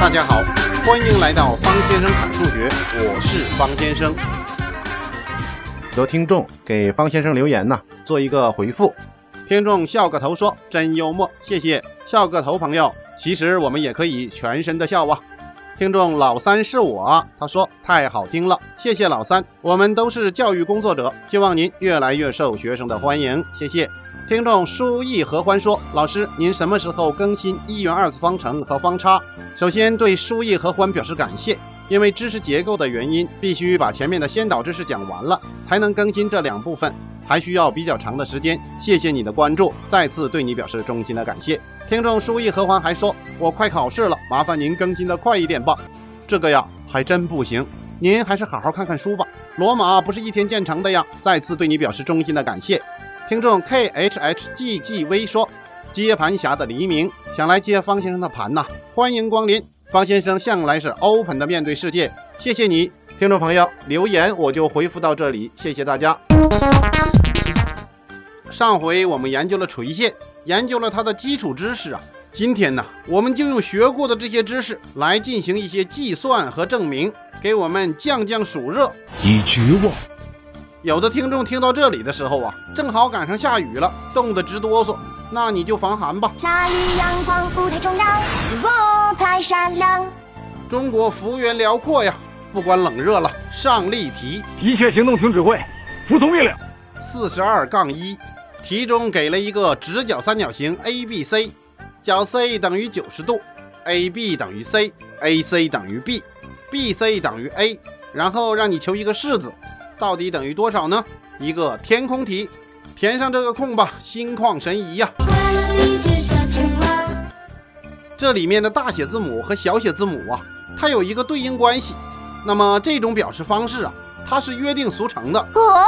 大家好，欢迎来到方先生侃数学，我是方先生。很多听众给方先生留言呢，做一个回复。听众笑个头说：“真幽默，谢谢笑个头朋友。”其实我们也可以全身的笑啊。听众老三是我，他说太好听了，谢谢老三。我们都是教育工作者，希望您越来越受学生的欢迎，谢谢。听众书意合欢说：“老师，您什么时候更新一元二次方程和方差？”首先对书意合欢表示感谢，因为知识结构的原因，必须把前面的先导知识讲完了，才能更新这两部分，还需要比较长的时间。谢谢你的关注，再次对你表示衷心的感谢。听众书意合欢还说：“我快考试了，麻烦您更新的快一点吧。”这个呀，还真不行，您还是好好看看书吧。罗马不是一天建成的呀。再次对你表示衷心的感谢。听众 K H H G G V 说：“接盘侠的黎明想来接方先生的盘呐，欢迎光临。方先生向来是 open 的面对世界，谢谢你，听众朋友留言我就回复到这里，谢谢大家。上回我们研究了垂线，研究了它的基础知识啊，今天呢，我们就用学过的这些知识来进行一些计算和证明，给我们降降暑热，以绝望。有的听众听到这里的时候啊，正好赶上下雨了，冻得直哆嗦，那你就防寒吧。下雨阳光不太重要，我太善良。中国幅员辽阔呀，不管冷热了，上例题。一切行动请指挥，服从命令。四十二杠一，题中给了一个直角三角形 ABC，角 C 等于九十度，AB 等于 C，AC 等于 B，BC 等于 A，然后让你求一个式子。到底等于多少呢？一个填空题，填上这个空吧，心旷神怡呀。这里面的大写字母和小写字母啊，它有一个对应关系。那么这种表示方式啊，它是约定俗成的。哦，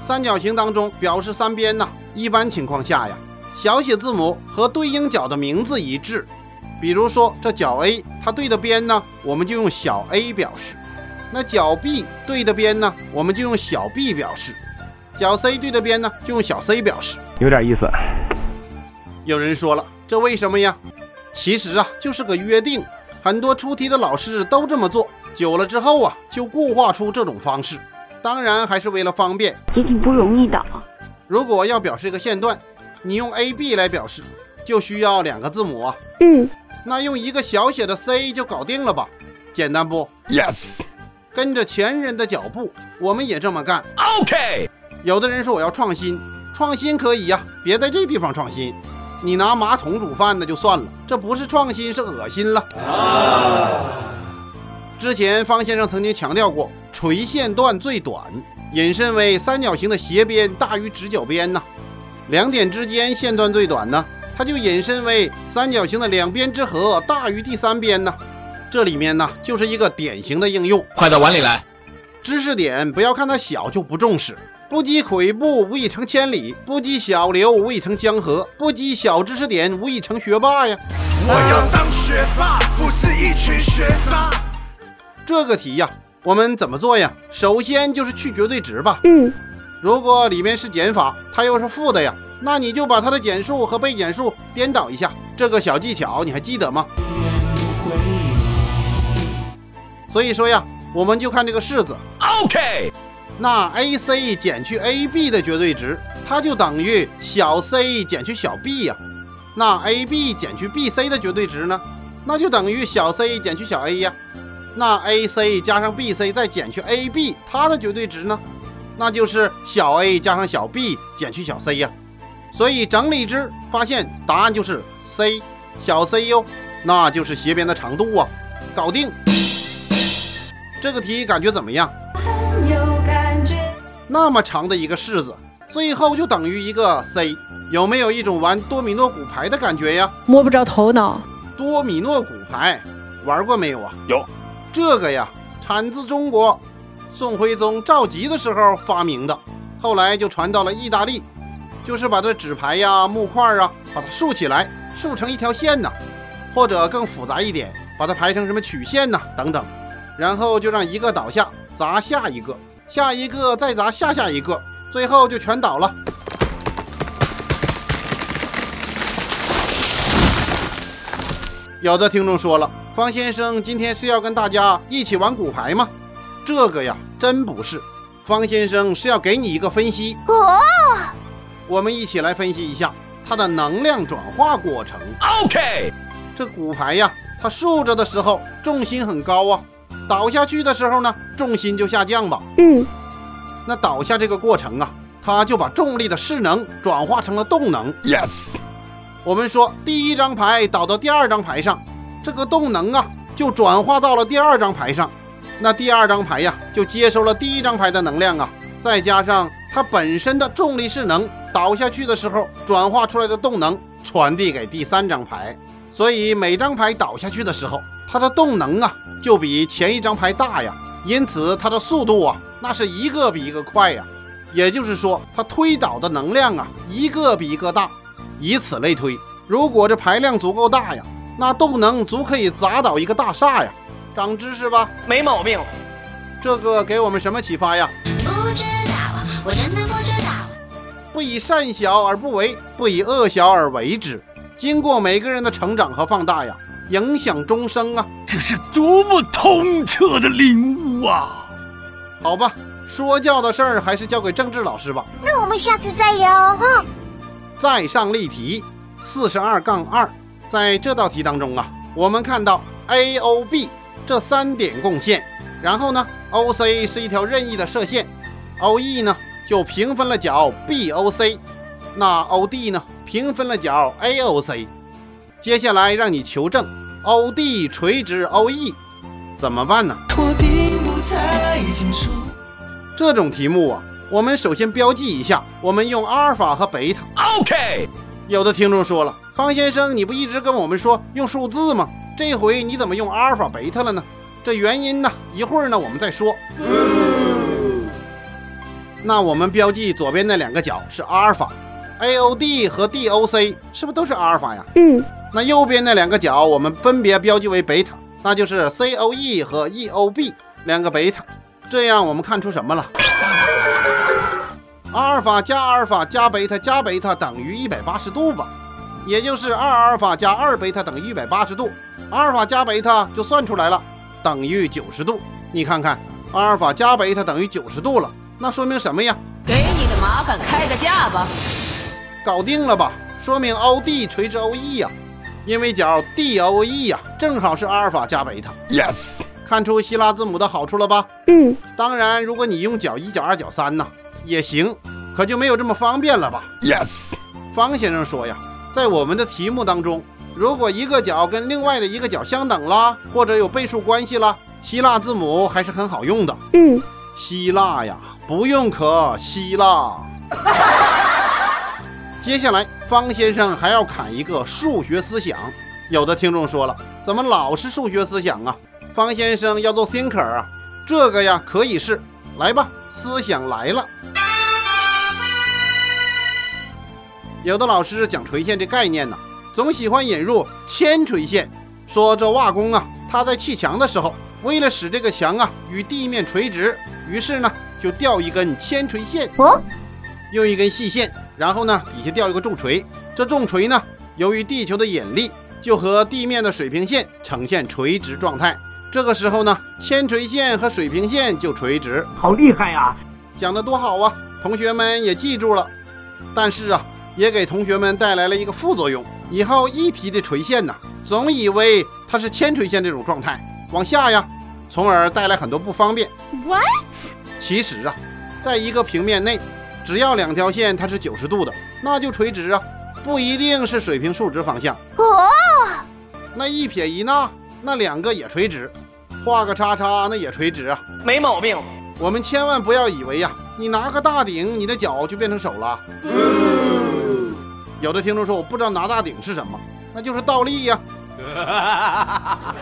三角形当中表示三边呢，一般情况下呀，小写字母和对应角的名字一致。比如说这角 A，它对的边呢，我们就用小 a 表示。那角 B 对的边呢，我们就用小 b 表示；角 C 对的边呢，就用小 c 表示。有点意思。有人说了，这为什么呀？其实啊，就是个约定，很多出题的老师都这么做，久了之后啊，就固化出这种方式。当然还是为了方便，也挺不容易的。如果要表示一个线段，你用 AB 来表示，就需要两个字母啊。嗯。那用一个小写的 c 就搞定了吧？简单不？Yes。跟着前人的脚步，我们也这么干。OK。有的人说我要创新，创新可以呀，别在这地方创新。你拿马桶煮饭那就算了，这不是创新，是恶心了。之前方先生曾经强调过，垂线段最短，引申为三角形的斜边大于直角边呢。两点之间线段最短呢，它就引申为三角形的两边之和大于第三边呢。这里面呢，就是一个典型的应用。快到碗里来。知识点不要看它小就不重视。不积跬步，无以成千里；不积小流，无以成江河；不积小知识点，无以成学霸呀。我要当学霸，不是一群学渣。这个题呀，我们怎么做呀？首先就是去绝对值吧。嗯。如果里面是减法，它又是负的呀，那你就把它的减数和被减数颠倒一下。这个小技巧你还记得吗？所以说呀，我们就看这个式子。OK，那 AC 减去 AB 的绝对值，它就等于小 c 减去小 b 呀。那 AB 减去 BC 的绝对值呢，那就等于小 c 减去小 a 呀。那 AC 加上 BC 再减去 AB，它的绝对值呢，那就是小 a 加上小 b 减去小 c 呀。所以整理之发现答案就是 c 小 c 哟，那就是斜边的长度啊，搞定。这个题感觉怎么样？很有感觉那么长的一个式子，最后就等于一个 c，有没有一种玩多米诺骨牌的感觉呀？摸不着头脑。多米诺骨牌玩过没有啊？有。这个呀，产自中国，宋徽宗召集的时候发明的，后来就传到了意大利，就是把这纸牌呀、木块啊，把它竖起来，竖成一条线呐，或者更复杂一点，把它排成什么曲线呐等等。然后就让一个倒下，砸下一个，下一个再砸下下一个，最后就全倒了。有的听众说了，方先生今天是要跟大家一起玩骨牌吗？这个呀，真不是。方先生是要给你一个分析哦，我们一起来分析一下它的能量转化过程。OK，这骨牌呀，它竖着的时候重心很高啊，倒下去的时候呢，重心就下降吧。嗯，那倒下这个过程啊，它就把重力的势能转化成了动能。Yes，我们说第一张牌倒到第二张牌上，这个动能啊就转化到了第二张牌上，那第二张牌呀就接收了第一张牌的能量啊，再加上它本身的重力势能，倒下去的时候转化出来的动能传递给第三张牌，所以每张牌倒下去的时候，它的动能啊就比前一张牌大呀，因此它的速度啊那是一个比一个快呀，也就是说它推倒的能量啊一个比一个大。以此类推，如果这排量足够大呀，那动能足可以砸倒一个大厦呀。长知识吧？没毛病。这个给我们什么启发呀？不知道，我真的不知道。不以善小而不为，不以恶小而为之。经过每个人的成长和放大呀，影响终生啊。这是多么通彻的领悟啊！好吧，说教的事儿还是交给政治老师吧。那我们下次再聊哈。再上例题四十二杠二，在这道题当中啊，我们看到 A、O、B 这三点共线，然后呢，OC 是一条任意的射线，OE 呢就平分了角 BOC，那 OD 呢平分了角 AOC。接下来让你求证 OD 垂直 OE 怎么办呢？我并不太清楚。这种题目啊，我们首先标记一下，我们用阿尔法和贝塔。OK，有的听众说了，方先生，你不一直跟我们说用数字吗？这回你怎么用阿尔法、贝塔了呢？这原因呢，一会儿呢我们再说。那我们标记左边那两个角是阿尔法，AOD 和 DOC 是不是都是阿尔法呀？嗯，那右边那两个角我们分别标记为贝塔，那就是 COE 和 EOB 两个贝塔。这样我们看出什么了？阿尔法加阿尔法加贝塔加贝塔等于一百八十度吧，也就是二阿尔法加二贝塔等于一百八十度，阿尔法加贝塔就算出来了，等于九十度。你看看，阿尔法加贝塔等于九十度了，那说明什么呀？给你的麻烦开个价吧。搞定了吧？说明 OD 垂直 OE 呀、因为角 DOE 呀、正好是阿尔法加贝塔。Yes，看出希腊字母的好处了吧？嗯，当然，如果你用角一、角二、角三呢，也行，可就没有这么方便了吧？Yes，方先生说呀，在我们的题目当中，如果一个角跟另外的一个角相等啦，或者有倍数关系啦，希腊字母还是很好用的。嗯，希腊呀，不用可希腊。接下来，方先生还要砍一个数学思想。有的听众说了，怎么老是数学思想啊？方先生要做 thinker 啊，这个呀可以是。来吧，思想来了。有的老师讲垂线这概念呢，总喜欢引入铅垂线，说这瓦工啊，他在砌墙的时候，为了使这个墙啊与地面垂直，于是呢就吊一根铅垂线，哦，用一根细线，然后呢底下吊一个重锤，这重锤呢由于地球的引力，就和地面的水平线呈现垂直状态。这个时候呢，铅垂线和水平线就垂直。好厉害呀！讲的多好啊，同学们也记住了。但是啊，也给同学们带来了一个副作用，以后一提这垂线呐，总以为它是铅垂线这种状态往下呀，从而带来很多不方便。What？其实啊，在一个平面内，只要两条线它是九十度的，那就垂直啊，不一定是水平竖直方向。哦，那一撇一捺，那两个也垂直，画个叉叉那也垂直啊。没毛病。我们千万不要以为呀、你拿个大顶，你的脚就变成手了。有的听众说我不知道拿大顶是什么，那就是倒立呀。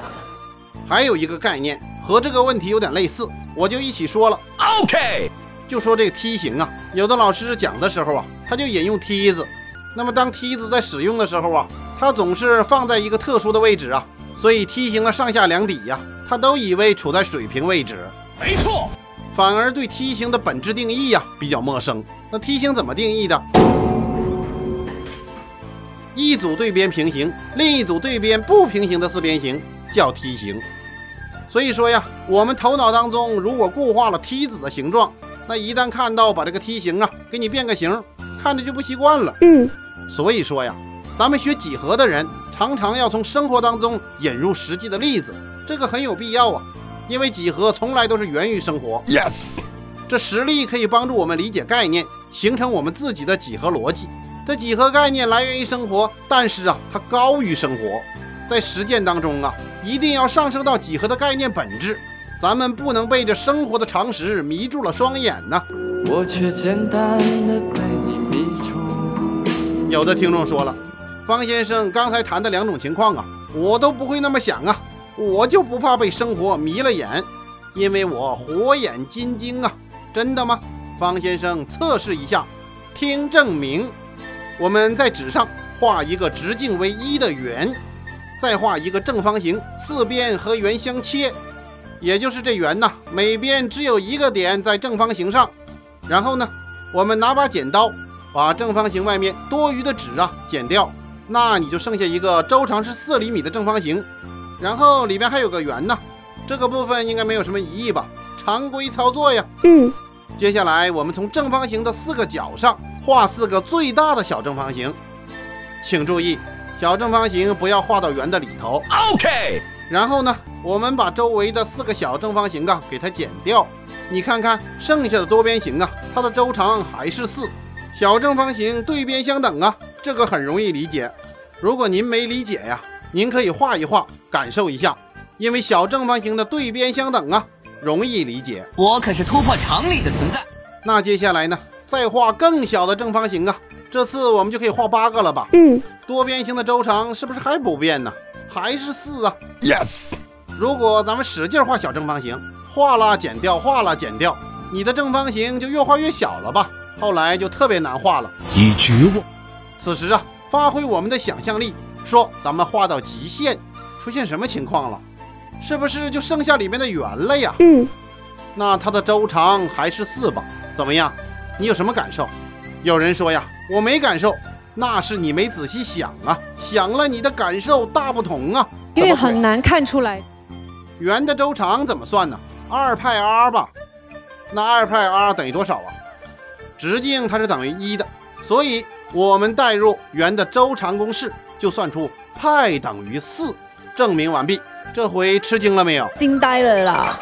还有一个概念和这个问题有点类似，我就一起说了。OK，就说这个梯形啊，有的老师讲的时候啊，他就引用梯子。那么当梯子在使用的时候啊，它总是放在一个特殊的位置啊，所以梯形的上下两底呀、他都以为处在水平位置。没错，反而对梯形的本质定义呀、比较陌生。那梯形怎么定义的？一组对边平行，另一组对边不平行的四边形，叫梯形。所以说呀，我们头脑当中如果固化了梯子的形状，那一旦看到把这个梯形啊给你变个形，看着就不习惯了。嗯，所以说呀，咱们学几何的人常常要从生活当中引入实际的例子，这个很有必要啊，因为几何从来都是源于生活。Yes，这实例可以帮助我们理解概念，形成我们自己的几何逻辑。这几何概念来源于生活，但是啊，它高于生活。在实践当中啊，一定要上升到几何的概念本质。咱们不能被这生活的常识迷住了双眼呐。我却简单的被你迷住。有的听众说了，方先生刚才谈的两种情况啊，我都不会那么想啊，我就不怕被生活迷了眼，因为我火眼金睛啊，真的吗？方先生测试一下，听证明。我们在纸上画一个直径为一的圆，再画一个正方形，四边和圆相切，也就是这圆呐，每边只有一个点在正方形上。然后呢，我们拿把剪刀。把正方形外面多余的纸啊剪掉，那你就剩下一个周长是四厘米的正方形，然后里边还有个圆呢，这个部分应该没有什么疑义吧？常规操作呀。嗯，接下来我们从正方形的四个角上画四个最大的小正方形，请注意，小正方形不要画到圆的里头。OK，然后呢，我们把周围的四个小正方形啊给它剪掉，你看看剩下的多边形啊，它的周长还是四。小正方形对边相等啊，这个很容易理解。如果您没理解呀，您可以画一画，感受一下，因为小正方形的对边相等啊，容易理解。我可是突破常理的存在。那接下来呢，再画更小的正方形啊，这次我们就可以画八个了吧？嗯，多边形的周长是不是还不变呢？还是四啊？Yes，如果咱们使劲画小正方形，画了剪掉，画了剪掉，你的正方形就越画越小了吧？后来就特别难画了。已绝望。此时啊，发挥我们的想象力，说咱们画到极限，出现什么情况了？是不是就剩下里面的圆了呀？嗯，那它的周长还是四吧？怎么样？你有什么感受？有人说呀，我没感受，那是你没仔细想啊，想了你的感受大不同啊。因为很难看出来。圆的周长怎么算呢？二派 r 吧。那二派 r 等于多少啊？直径它是等于一的，所以我们代入圆的周长公式，就算出派等于四。证明完毕。这回吃惊了没有？惊呆了啦！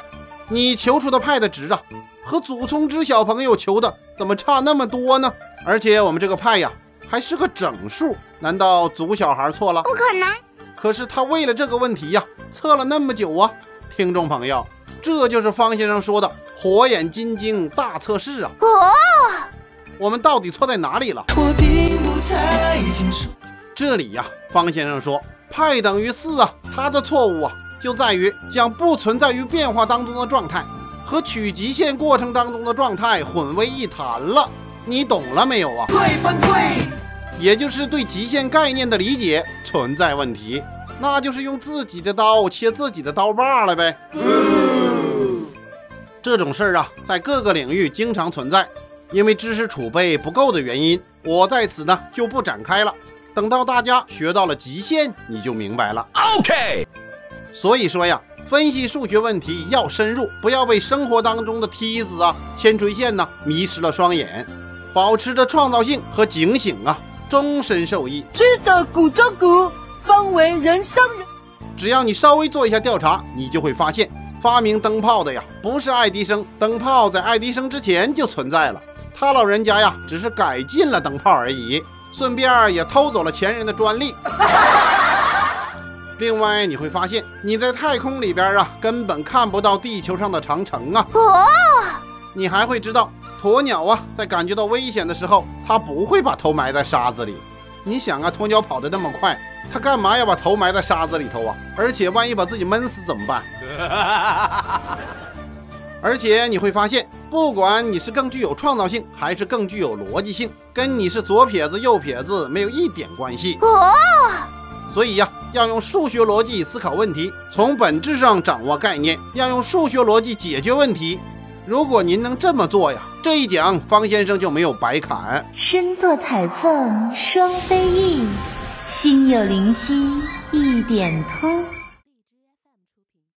你求出的派的值啊，和祖冲之小朋友求的怎么差那么多呢？而且我们这个派呀，还是个整数，难道祖小孩错了？不可能！可是他为了这个问题呀，测了那么久啊！听众朋友，这就是方先生说的“火眼金睛大测试”啊！哦，我们到底错在哪里了？我并不太清楚。这里呀，方先生说派等于四啊，他的错误啊就在于将不存在于变化当中的状态和取极限过程当中的状态混为一谈了。你懂了没有啊？对分对，也就是对极限概念的理解存在问题，那就是用自己的刀切自己的刀把了呗。这种事儿啊，在各个领域经常存在，因为知识储备不够的原因，我在此呢就不展开了。等到大家学到了极限，你就明白了。OK，所以说呀，分析数学问题要深入，不要被生活当中的梯子啊、铅垂线呐、迷失了双眼，保持着创造性和警醒啊，终身受益。知得古中古，方为人上人。只要你稍微做一下调查，你就会发现，发明灯泡的呀，不是爱迪生，灯泡在爱迪生之前就存在了。他老人家呀，只是改进了灯泡而已，顺便也偷走了前人的专利。另外，你会发现你在太空里边啊，根本看不到地球上的长城啊。哦你还会知道，鸵鸟啊，在感觉到危险的时候，它不会把头埋在沙子里。你想啊，鸵鸟跑得那么快，它干嘛要把头埋在沙子里头啊？而且万一把自己闷死怎么办？而且你会发现，不管你是更具有创造性，还是更具有逻辑性，跟你是左撇子右撇子没有一点关系。哦所以呀，要用数学逻辑思考问题，从本质上掌握概念，要用数学逻辑解决问题。如果您能这么做呀，这一讲方先生就没有白砍。身作彩凤双飞翼，心有灵犀一点通。